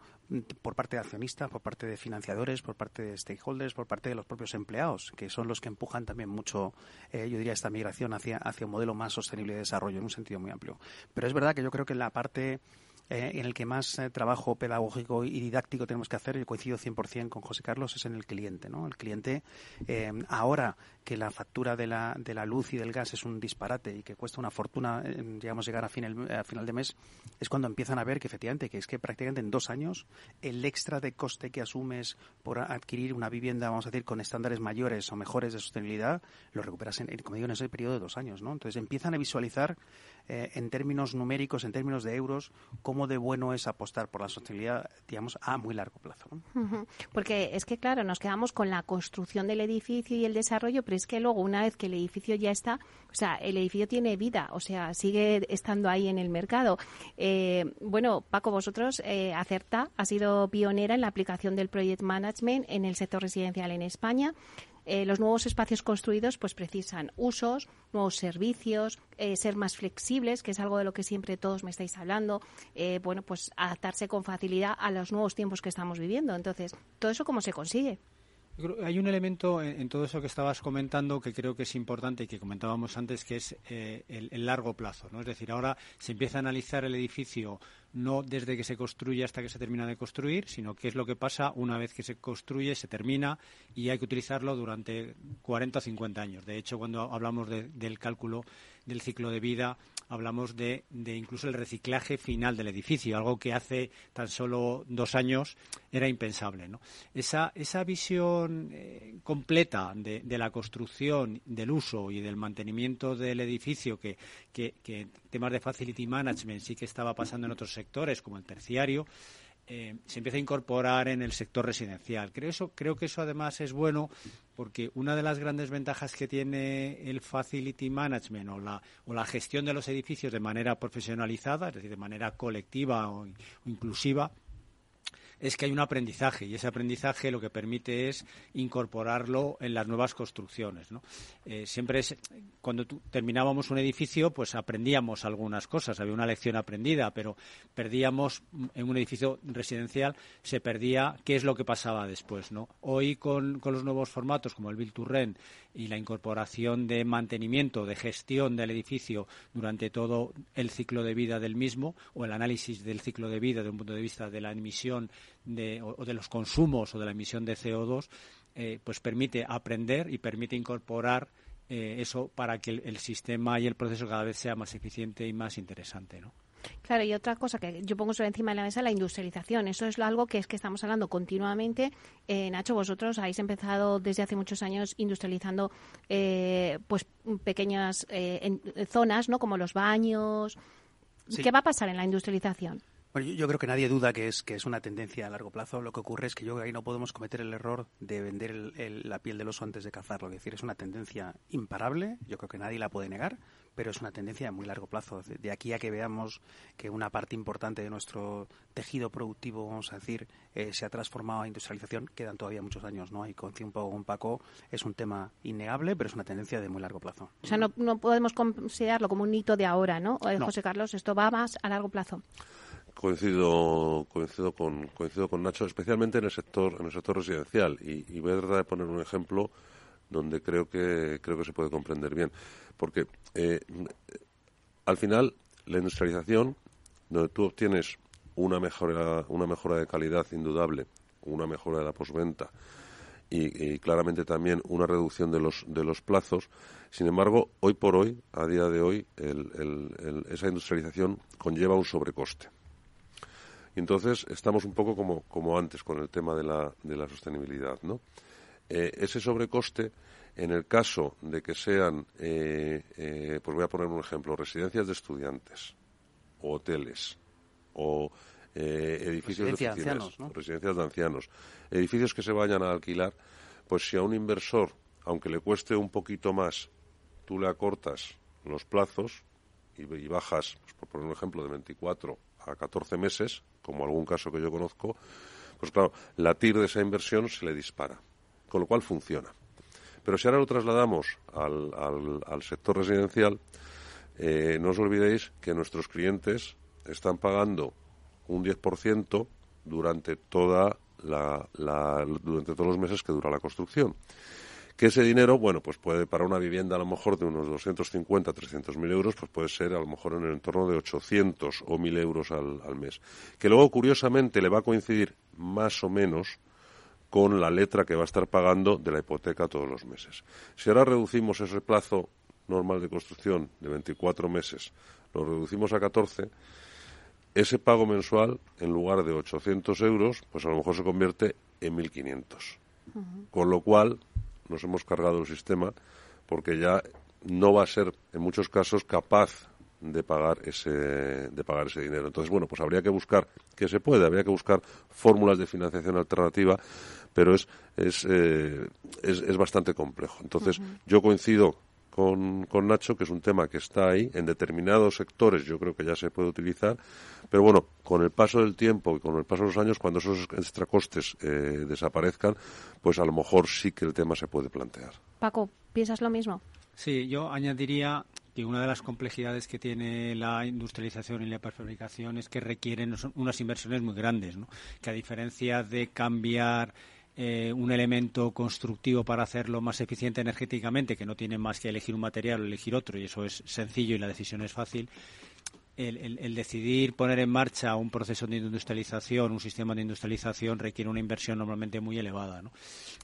Por parte de accionistas, por parte de financiadores, por parte de stakeholders, por parte de los propios empleados, que son los que empujan también mucho, yo diría, esta migración hacia, hacia un modelo más sostenible de desarrollo en un sentido muy amplio. Pero es verdad que yo creo que la parte eh, en el que más eh, trabajo pedagógico y didáctico tenemos que hacer, yo coincido 100% con José Carlos, es en el cliente. ¿no? El cliente, eh, ahora que la factura de la, de la luz y del gas es un disparate y que cuesta una fortuna, digamos, llegar a, final, a final de mes, es cuando empiezan a ver que efectivamente, que es que prácticamente en dos años el extra de coste que asumes por adquirir una vivienda, vamos a decir, con estándares mayores o mejores de sostenibilidad, lo recuperas, en, como digo, en ese periodo de dos años. ¿no? Entonces empiezan a visualizar en términos numéricos, en términos de euros, cómo de bueno es apostar por la sostenibilidad, digamos, a muy largo plazo. Porque es que, claro, nos quedamos con la construcción del edificio y el desarrollo, pero es que luego, una vez que el edificio ya está, o sea, el edificio tiene vida, o sea, sigue estando ahí en el mercado. Eh, bueno, Paco, vosotros, eh, Acerta ha sido pionera en la aplicación del Project Management en el sector residencial en España. Eh, los nuevos espacios construidos pues precisan usos, nuevos servicios, eh, ser más flexibles, que es algo de lo que siempre todos me estáis hablando, eh, bueno, pues adaptarse con facilidad a los nuevos tiempos que estamos viviendo. Entonces, ¿todo eso cómo se consigue? Hay un elemento en, todo eso que estabas comentando que creo que es importante y que comentábamos antes, que es el, el, largo plazo. ¿no? Es decir, ahora se empieza a analizar el edificio no desde que se construye hasta que se termina de construir, sino qué es lo que pasa una vez que se construye, se termina y hay que utilizarlo durante 40 o 50 años. De hecho, cuando hablamos del cálculo del ciclo de vida, hablamos de, incluso el reciclaje final del edificio, algo que hace tan solo dos años era impensable. Esa, esa visión eh, completa de, la construcción, del uso y del mantenimiento del edificio, que, que, que temas de facility management sí que estaba pasando en otros sectores, como el terciario, eh, se empieza a incorporar en el sector residencial. Creo, eso, creo que eso además es bueno porque una de las grandes ventajas que tiene el facility management o la, o la gestión de los edificios de manera profesionalizada, es decir, de manera colectiva o inclusiva, es que hay un aprendizaje y ese aprendizaje lo que permite es incorporarlo en las nuevas construcciones. ¿no? Eh, siempre es, cuando terminábamos un edificio, pues aprendíamos algunas cosas, había una lección aprendida, pero perdíamos en un edificio residencial, se perdía qué es lo que pasaba después. ¿no? Hoy con, con los nuevos formatos como el Build to Rent y la incorporación de mantenimiento, de gestión del edificio durante todo el ciclo de vida del mismo o el análisis del ciclo de vida desde un punto de vista de la emisión de, o, de los consumos o de la emisión de CO2, eh, pues permite aprender y permite incorporar eh, eso para que el, el, sistema y el proceso cada vez sea más eficiente y más interesante, ¿no? Claro, y otra cosa que yo pongo sobre encima de la mesa, la industrialización. Eso es algo que es que estamos hablando continuamente. Eh, Nacho, vosotros habéis empezado desde hace muchos años industrializando eh, pues pequeñas eh, en, zonas, ¿no? Como los baños. Sí. ¿Qué va a pasar en la industrialización? Bueno, yo, creo que nadie duda que es que es una tendencia a largo plazo. Lo que ocurre es que yo creo que ahí no podemos cometer el error de vender el, el, la piel del oso antes de cazarlo. Es decir, es una tendencia imparable. Yo creo que nadie la puede negar, pero es una tendencia de muy largo plazo. De, aquí a que veamos que una parte importante de nuestro tejido productivo, vamos a decir, eh, se ha transformado a industrialización, quedan todavía muchos años, ¿no? Y un poco con Paco, es un tema innegable, pero es una tendencia de muy largo plazo. O sea, no, no podemos considerarlo como un hito de ahora, ¿no? Eh, No. José Carlos, esto va más a largo plazo. Coincido, coincido con, coincido con Nacho, especialmente en el sector, en el sector residencial. Y, y voy a tratar de poner un ejemplo donde creo que creo que se puede comprender bien, porque eh, al final la industrialización, donde tú obtienes una mejora, una mejora de calidad indudable, una mejora de la posventa y, claramente también una reducción de los de los plazos. Sin embargo, hoy por hoy, a día de hoy, el, el, esa industrialización conlleva un sobrecoste. Y entonces estamos un poco como, como antes con el tema de la, de la sostenibilidad, ¿no? Eh, ese sobrecoste, en el caso de que sean, eh, eh, pues voy a poner un ejemplo, residencias de estudiantes, o hoteles, o eh, edificios de oficinas, de ancianos, ¿no? residencias de ancianos, edificios que se vayan a alquilar, pues si a un inversor, aunque le cueste un poquito más, tú le acortas los plazos y, y bajas, pues por poner un ejemplo, de 24 a 14 meses, como algún caso que yo conozco, pues claro, la TIR de esa inversión se le dispara, con lo cual funciona. Pero si ahora lo trasladamos al, al, sector residencial, eh, no os olvidéis que nuestros clientes están pagando un 10% durante toda la, la, durante todos los meses que dura la construcción. Que ese dinero, bueno, pues puede para una vivienda a lo mejor de unos 250, 300 mil euros, pues puede ser a lo mejor en el entorno de 800 o 1000 euros al, al mes. Que luego, curiosamente, le va a coincidir más o menos con la letra que va a estar pagando de la hipoteca todos los meses. Si ahora reducimos ese plazo normal de construcción de 24 meses, lo reducimos a 14, ese pago mensual, en lugar de 800 euros, pues a lo mejor se convierte en 1.500. Uh -huh. Con lo cual, nos hemos cargado el sistema porque ya no va a ser, en muchos casos, capaz de pagar ese de pagar ese dinero. Entonces, bueno, pues habría que buscar que se puede, habría que buscar fórmulas de financiación alternativa, pero es es, eh, es, es, bastante complejo. Entonces, uh -huh. yo coincido con, con, Nacho, que es un tema que está ahí. En determinados sectores yo creo que ya se puede utilizar. Pero bueno, con el paso del tiempo y con el paso de los años, cuando esos extracostes eh, desaparezcan, pues a lo mejor sí que el tema se puede plantear. Paco, ¿piensas lo mismo? Sí, yo añadiría que una de las complejidades que tiene la industrialización y la prefabricación es que requieren unas inversiones muy grandes, ¿no? que a diferencia de cambiar eh, un elemento constructivo para hacerlo más eficiente energéticamente, que no tiene más que elegir un material o elegir otro, y eso es sencillo y la decisión es fácil, el, decidir poner en marcha un proceso de industrialización, un sistema de industrialización, requiere una inversión normalmente muy elevada. ¿no?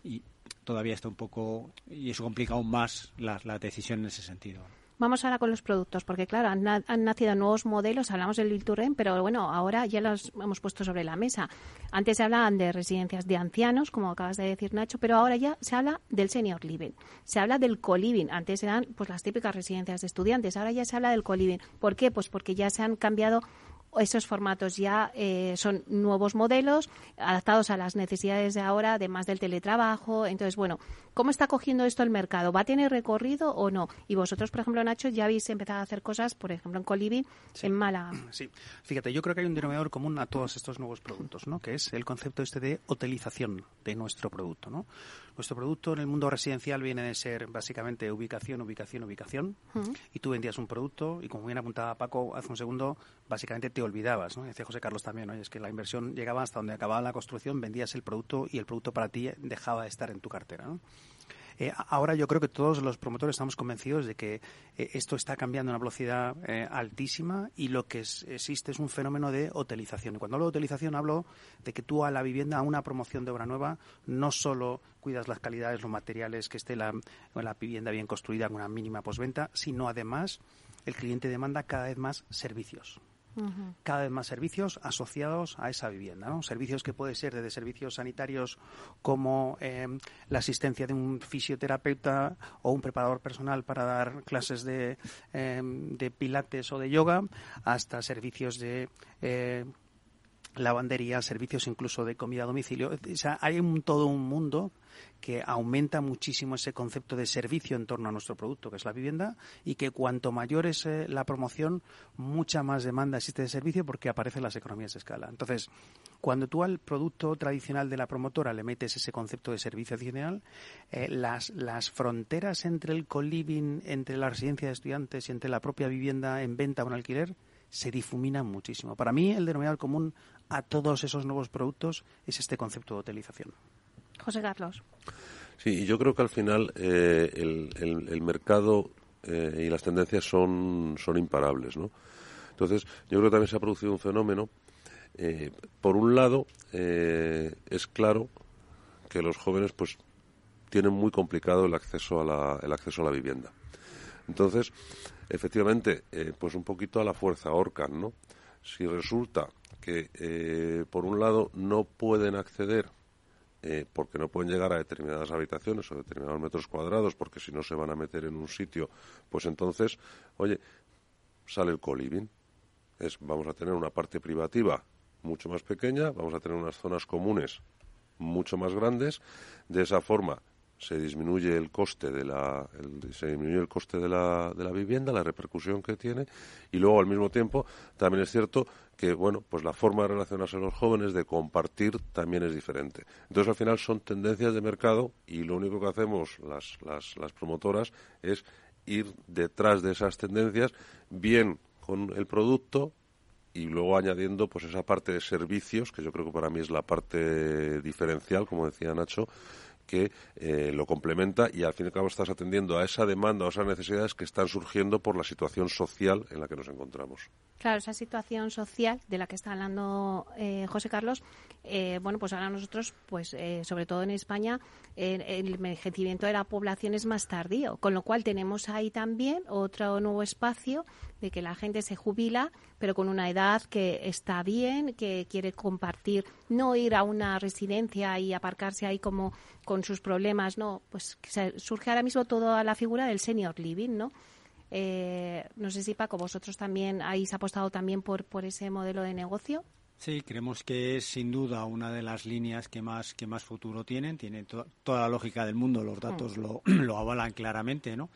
Y todavía está un poco, y eso complica aún más la decisión en ese sentido. Vamos ahora con los productos, porque claro, han, han, nacido nuevos modelos, hablamos del Lilturren, pero bueno, ahora ya los hemos puesto sobre la mesa. Antes se hablaban de residencias de ancianos, como acabas de decir Nacho, pero ahora ya se habla del senior living, se habla del co-living. Antes eran pues las típicas residencias de estudiantes, ahora ya se habla del co-living. ¿Por qué? Pues porque ya se han cambiado esos formatos ya eh, son nuevos modelos adaptados a las necesidades de ahora, además del teletrabajo. Entonces, bueno, ¿cómo está cogiendo esto el mercado? ¿Va a tener recorrido o no? Y vosotros, por ejemplo, Nacho, ya habéis empezado a hacer cosas, por ejemplo, en sí. en Málaga. Sí, fíjate, yo creo que hay un denominador común a todos estos nuevos productos, ¿no? Que es el concepto este de hotelización de nuestro producto, ¿no? Nuestro producto en el mundo residencial viene de ser básicamente ubicación, ubicación, ubicación. Uh -huh. Y tú vendías un producto y, como bien apuntaba Paco hace un segundo, básicamente te olvidabas, ¿no? Decía José Carlos también, es que la inversión llegaba hasta donde acababa la construcción, vendías el producto y el producto para ti dejaba de estar en tu cartera. Eh, ahora yo creo que todos los promotores estamos convencidos de que eh, esto está cambiando a una velocidad eh, altísima y lo que existe es un fenómeno de hotelización. Y cuando hablo de hotelización hablo de que tú a la vivienda, a una promoción de obra nueva, no solo cuidas las calidades, los materiales, que esté la, la vivienda bien construida con una mínima posventa, sino además el cliente demanda cada vez más servicios cada vez más servicios asociados a esa vivienda. ¿no? Servicios que pueden ser desde servicios sanitarios como em, la asistencia de un fisioterapeuta o un preparador personal para dar clases de, em, de pilates o de yoga, hasta servicios de eh, lavandería, servicios incluso de comida a domicilio. O sea, hay un, todo un mundo que aumenta muchísimo ese concepto de servicio en torno a nuestro producto, que es la vivienda, y que cuanto mayor es eh, la promoción, mucha más demanda existe de servicio porque aparecen las economías de escala. Entonces, cuando tú al producto tradicional de la promotora le metes ese concepto de servicio adicional, eh, las, las fronteras entre el co-living, entre la residencia de estudiantes y entre la propia vivienda en venta o en alquiler, se difuminan muchísimo. Para mí, el denominador común a todos esos nuevos productos es este concepto de hotelización. José Carlos. Sí, y yo creo que al final eh, el, mercado eh, y las tendencias son, son imparables, ¿no? Entonces, yo creo que también se ha producido un fenómeno. Eh, por un lado, es claro que los jóvenes pues tienen muy complicado el acceso a la, el acceso a la vivienda. Entonces, efectivamente, pues un poquito a la fuerza ahorcan, ¿no? Si resulta que, por un lado, no pueden acceder eh, porque no pueden llegar a determinadas habitaciones o determinados metros cuadrados, porque si no se van a meter en un sitio, pues entonces, oye, sale el co-living. Es, vamos a tener una parte privativa mucho más pequeña, vamos a tener unas zonas comunes mucho más grandes. De esa forma se disminuye el coste de la se disminuye el coste de la, de la vivienda, la repercusión que tiene y luego al mismo tiempo también es cierto que bueno pues la forma de relacionarse los jóvenes de compartir también es diferente. Entonces al final son tendencias de mercado y lo único que hacemos las, las, las promotoras es ir detrás de esas tendencias bien con el producto y luego añadiendo pues esa parte de servicios que yo creo que para mí es la parte diferencial como decía Nacho que eh, lo complementa y al fin y al cabo estás atendiendo a esa demanda o a esas necesidades que están surgiendo por la situación social en la que nos encontramos. Claro, esa situación social de la que está hablando eh, José Carlos, eh, bueno, pues ahora nosotros, pues sobre todo en España, el envejecimiento de la población es más tardío, con lo cual tenemos ahí también otro nuevo espacio de que la gente se jubila, pero con una edad que está bien, que quiere compartir, no ir a una residencia y aparcarse ahí como con sus problemas, no, pues surge ahora mismo toda la figura del senior living, ¿no? Eh, no sé si Paco, vosotros también habéis apostado también por, por ese modelo de negocio. Sí, creemos que es sin duda una de las líneas que más que más futuro tienen. Tiene toda la lógica del mundo, los datos mm. lo, lo avalan claramente, ¿no?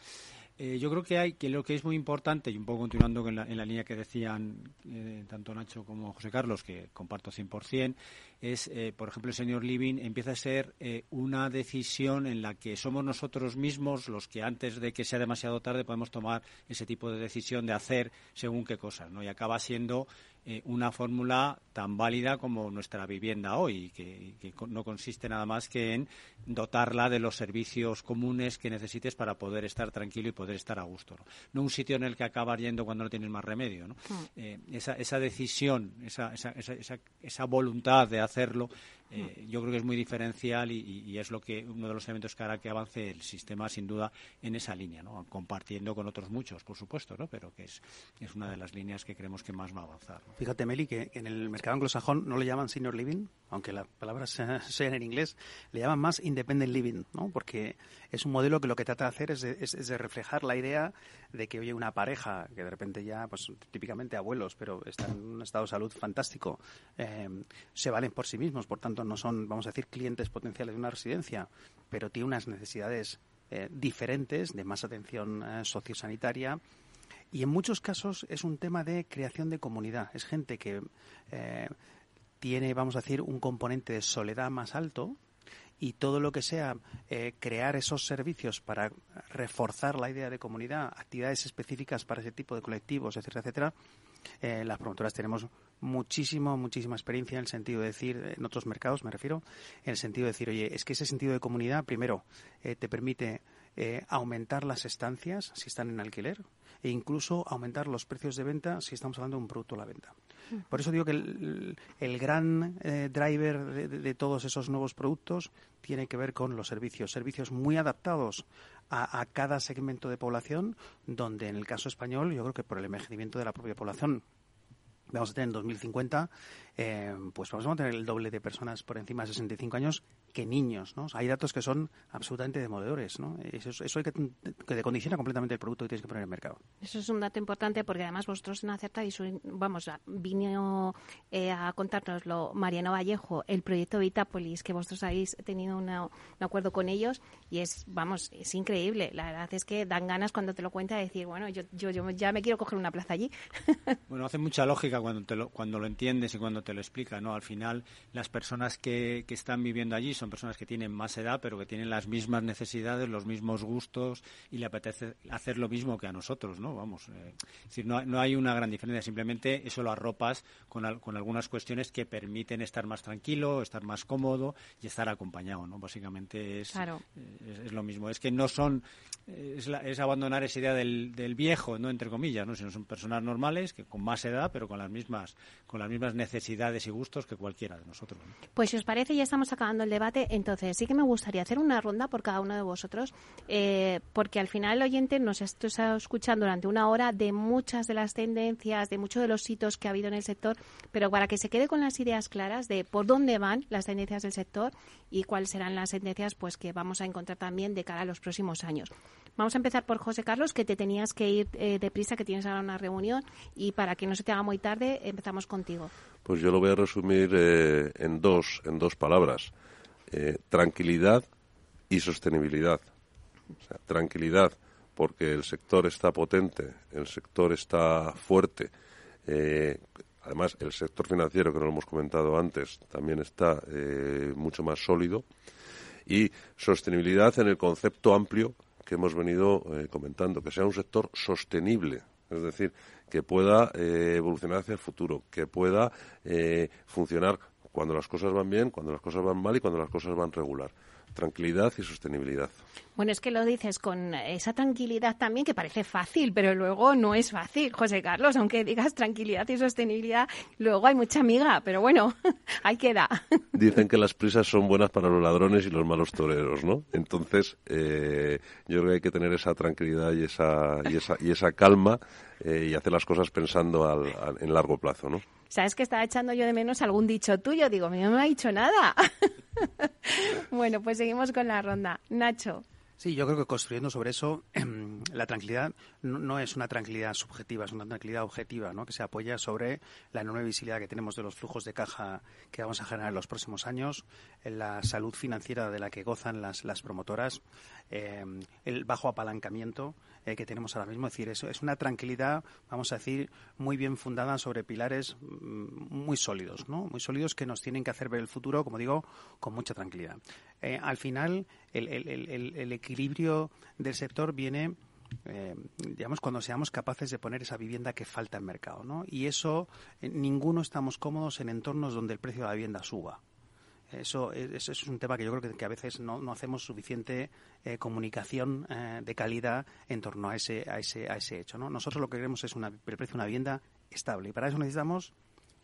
Eh, yo creo que hay que lo que es muy importante y un poco continuando en la, en la línea que decían eh, tanto Nacho como José Carlos que comparto 100% es eh, por ejemplo el señor living empieza a ser una decisión en la que somos nosotros mismos los que antes de que sea demasiado tarde podemos tomar ese tipo de decisión de hacer según qué cosas no y acaba siendo eh, una fórmula tan válida como nuestra vivienda hoy, que, que, no consiste nada más que en dotarla de los servicios comunes que necesites para poder estar tranquilo y poder estar a gusto. No, un sitio en el que acabas yendo cuando no tienes más remedio. ¿no? Mm. Eh, esa, esa, decisión, esa, esa, esa, esa voluntad de hacerlo eh, yo creo que es muy diferencial y, es lo que uno de los elementos que hará que avance el sistema sin duda en esa línea, ¿no? compartiendo con otros muchos, por supuesto, ¿no? pero que es, es una de las líneas que creemos que más va a avanzar. Fíjate, Meli, que en el mercado anglosajón no le llaman senior living, aunque la palabra sea, en inglés, le llaman más independent living, ¿no? porque es un modelo que lo que trata de hacer es de, es, de reflejar la idea de que, oye, una pareja que de repente ya, pues típicamente abuelos, pero están en un estado de salud fantástico, eh, se valen por sí mismos, por tanto no son, vamos a decir, clientes potenciales de una residencia, pero tiene unas necesidades eh, diferentes de más atención eh, sociosanitaria. Y en muchos casos es un tema de creación de comunidad. Es gente que eh, tiene, vamos a decir, un componente de soledad más alto y todo lo que sea crear esos servicios para reforzar la idea de comunidad, actividades específicas para ese tipo de colectivos, etcétera, etcétera, las promotoras tenemos muchísimo, muchísima experiencia en el sentido de decir, en otros mercados me refiero, en el sentido de decir, oye, es que ese sentido de comunidad, primero, eh, te permite eh, aumentar las estancias si están en alquiler e incluso aumentar los precios de venta si estamos hablando de un producto a la venta. Mm. Por eso digo que el, gran driver de, todos esos nuevos productos tiene que ver con los servicios, servicios muy adaptados a, cada segmento de población, donde en el caso español, yo creo que por el envejecimiento de la propia población, vamos a tener en 2050, eh, pues vamos a tener el doble de personas por encima de 65 años que niños, ¿no? hay datos que son absolutamente demoledores, ¿no? Eso, eso hay que, que condiciona completamente el producto que tienes que poner en el mercado. Eso es un dato importante porque además vosotros en Acerta y vamos, vino eh, a contárnoslo Mariano Vallejo, el proyecto Vitapolis, que vosotros habéis tenido un acuerdo con ellos y es, vamos, es increíble. La verdad es que dan ganas cuando te lo cuenta de decir, bueno, yo, yo, yo ya me quiero coger una plaza allí. bueno, hace mucha lógica cuando, te lo, cuando lo entiendes y cuando te lo explica, ¿no? Al final, las personas que, que están viviendo allí son personas que tienen más edad, pero que tienen las mismas necesidades, los mismos gustos y le apetece hacer lo mismo que a nosotros, ¿no? Vamos, eh, es decir, no, no, hay una gran diferencia, simplemente eso lo arropas con, con algunas cuestiones que permiten estar más tranquilo, estar más cómodo y estar acompañado, ¿no? Básicamente es, es, lo mismo. Es que no son, es, es abandonar esa idea del, del, viejo, ¿no? Entre comillas, ¿no? Sino son personas normales que con más edad, pero con las mismas, con las mismas necesidades y gustos que cualquiera de nosotros. Pues si os parece, ya estamos acabando el debate. Entonces, sí que me gustaría hacer una ronda por cada uno de vosotros, eh, porque al final el oyente nos está escuchando durante una hora de muchas de las tendencias, de muchos de los hitos que ha habido en el sector, pero para que se quede con las ideas claras de por dónde van las tendencias del sector y cuáles serán las tendencias pues que vamos a encontrar también de cara a los próximos años. Vamos a empezar por José Carlos, que te tenías que ir eh, deprisa, que tienes ahora una reunión, y para que no se te haga muy tarde, empezamos contigo. Pues yo lo voy a resumir eh, en dos en dos palabras. Eh, tranquilidad y sostenibilidad. tranquilidad porque el sector está potente, el sector está fuerte. Eh, además, el sector financiero, que no lo hemos comentado antes, también está eh, mucho más sólido. Y sostenibilidad en el concepto amplio que hemos venido comentando, que sea un sector sostenible, es decir, que pueda evolucionar hacia el futuro, que pueda funcionar cuando las cosas van bien, cuando las cosas van mal y cuando las cosas van regular. Tranquilidad y sostenibilidad. Bueno, es que lo dices con esa tranquilidad también que parece fácil, pero luego no es fácil, José Carlos, aunque digas tranquilidad y sostenibilidad, luego hay mucha amiga, pero bueno, ahí queda. Dicen que las prisas son buenas para los ladrones y los malos toreros, ¿no? Entonces, eh, yo creo que hay que tener esa tranquilidad y esa, y esa, y esa calma eh, y hacer las cosas pensando al, en largo plazo, ¿no? ¿Sabes que estaba echando yo de menos algún dicho tuyo? Digo, no me ha dicho nada. bueno, pues seguimos con la ronda. Nacho. Sí, yo creo que construyendo sobre eso, la tranquilidad no, es una tranquilidad subjetiva, es una tranquilidad objetiva, ¿no? que se apoya sobre la enorme visibilidad que tenemos de los flujos de caja que vamos a generar en los próximos años, la salud financiera de la que gozan las, las promotoras, em, el bajo apalancamiento eh, que tenemos ahora mismo. Es decir, eso es una tranquilidad, vamos a decir, muy bien fundada sobre pilares mm, muy sólidos, ¿no? Muy sólidos que nos tienen que hacer ver el futuro, como digo, con mucha tranquilidad. Eh, al final, el, el, equilibrio del sector viene eh, digamos, cuando seamos capaces de poner esa vivienda que falta en mercado, ¿no? Y eso, ninguno estamos cómodos en entornos donde el precio de la vivienda suba. Eso, es un tema que yo creo que, a veces no, hacemos suficiente eh, comunicación eh, de calidad en torno a ese, a ese, a ese hecho. ¿no? Nosotros lo que queremos es una, el precio de una vivienda estable y para eso necesitamos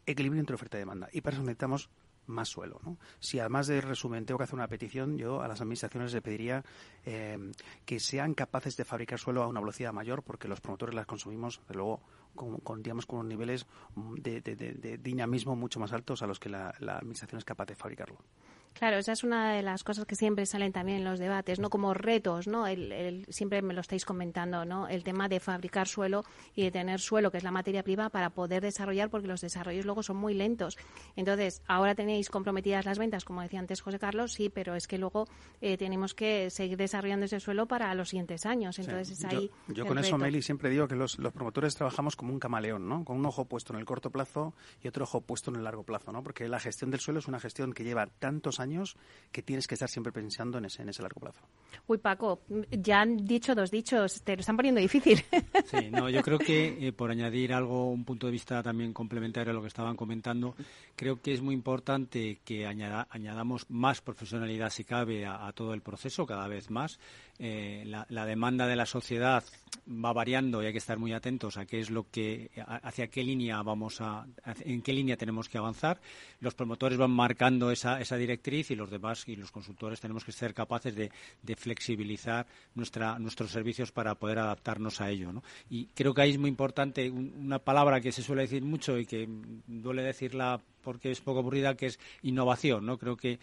equilibrio entre oferta y demanda y para eso necesitamos más suelo. ¿no? Si además de resumen tengo que hacer una petición, yo a las administraciones le pediría eh, que sean capaces de fabricar suelo a una velocidad mayor, porque los promotores las consumimos, de luego, con, digamos, con unos niveles de, dinamismo mucho más altos a los que la administración es capaz de fabricarlo. Claro, esa es una de las cosas que siempre salen también en los debates, ¿no? Como retos, ¿no? El, siempre me lo estáis comentando, ¿no? El tema de fabricar suelo y de tener suelo, que es la materia prima, para poder desarrollar, porque los desarrollos luego son muy lentos. Entonces, ahora tenéis comprometidas las ventas, como decía antes José Carlos, sí, pero es que luego eh, tenemos que seguir desarrollando ese suelo para los siguientes años. Entonces, es ahí. Yo, con eso, Meli, siempre digo que los, los promotores trabajamos como un camaleón, ¿no? Con un ojo puesto en el corto plazo y otro ojo puesto en el largo plazo, ¿no? Porque la gestión del suelo es una gestión que lleva tantos años años que tienes que estar siempre pensando en ese, en ese largo plazo. Uy, Paco, ya han dicho dos dichos, te lo están poniendo difícil. Sí, no, yo creo que eh, por añadir algo, un punto de vista también complementario a lo que estaban comentando, creo que es muy importante que añadamos más profesionalidad, si cabe, a, todo el proceso, cada vez más. Eh, la, demanda de la sociedad va variando y hay que estar muy atentos a qué es lo que, hacia qué línea vamos a, en qué línea tenemos que avanzar. Los promotores van marcando esa, esa directriz y los demás y los consultores tenemos que ser capaces de, flexibilizar nuestra, nuestros servicios para poder adaptarnos a ello. Y creo que ahí es muy importante una palabra que se suele decir mucho y que duele decirla porque es poco aburrida, que es innovación. ¿no? Creo que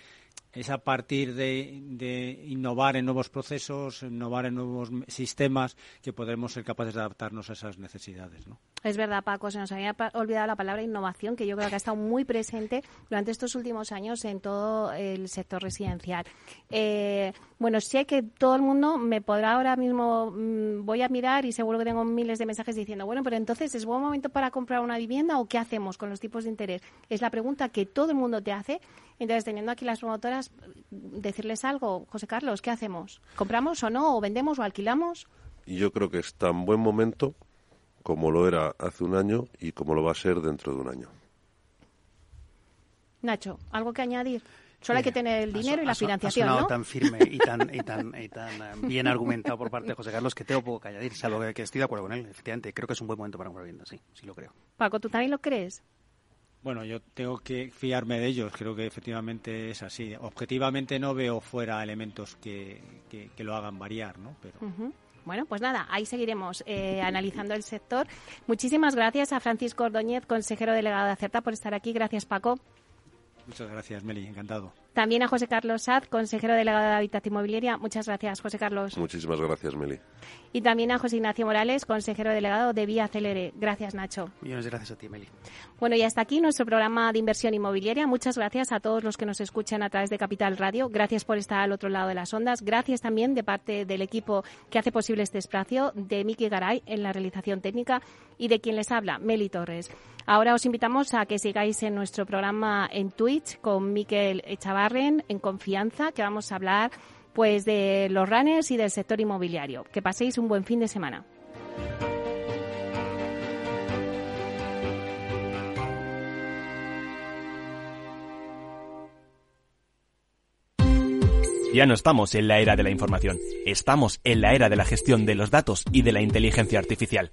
es a partir de, innovar en nuevos procesos, innovar en nuevos sistemas, que podremos ser capaces de adaptarnos a esas necesidades. ¿no? Es verdad, Paco, se nos había olvidado la palabra innovación, que yo creo que ha estado muy presente durante estos últimos años en todo el sector residencial. Eh, bueno, sé que todo el mundo me podrá ahora mismo, mm, voy a mirar y seguro que tengo miles de mensajes diciendo, bueno, pero entonces, ¿es buen momento para comprar una vivienda o qué hacemos con los tipos de interés? Es la pregunta que todo el mundo te hace. Entonces, teniendo aquí las promotoras, decirles algo, José Carlos, ¿qué hacemos? ¿Compramos o no? ¿O vendemos o alquilamos? Yo creo que es tan buen momento como lo era hace un año y como lo va a ser dentro de un año. Nacho, ¿algo que añadir? Solo hay que tener el dinero y la financiación, ha ¿no? tan firme y tan, y tan, y tan eh, bien argumentado por parte de José Carlos que tengo poco que añadir, salvo que estoy de acuerdo con él. Efectivamente, creo que es un buen momento para comprar vivienda, sí, sí lo creo. Paco, ¿tú también lo crees? Bueno, yo tengo que fiarme de ellos, creo que efectivamente es así. Objetivamente no veo fuera elementos que, que, lo hagan variar, ¿no? Pero... Bueno, pues nada, ahí seguiremos eh, analizando el sector. Muchísimas gracias a Francisco Ordóñez, consejero delegado de Acerta, por estar aquí. Gracias, Paco. Muchas gracias, Meli, encantado. También a José Carlos Saz, consejero delegado de Hábitat Inmobiliaria. Muchas gracias, José Carlos. Muchísimas gracias, Meli. Y también a José Ignacio Morales, consejero delegado de Vía Celere. Gracias, Nacho. Millones gracias a ti, Meli. Bueno, y hasta aquí nuestro programa de inversión inmobiliaria. Muchas gracias a todos los que nos escuchan a través de Capital Radio. Gracias por estar al otro lado de las ondas. Gracias también de parte del equipo que hace posible este espacio, de Miki Garay en la realización técnica y de quien les habla, Meli Torres. Ahora os invitamos a que sigáis en nuestro programa en Twitch con Miquel En confianza, que vamos a hablar pues de los runners y del sector inmobiliario. Que paséis un buen fin de semana. Ya no estamos en la era de la información, estamos en la era de la gestión de los datos y de la inteligencia artificial.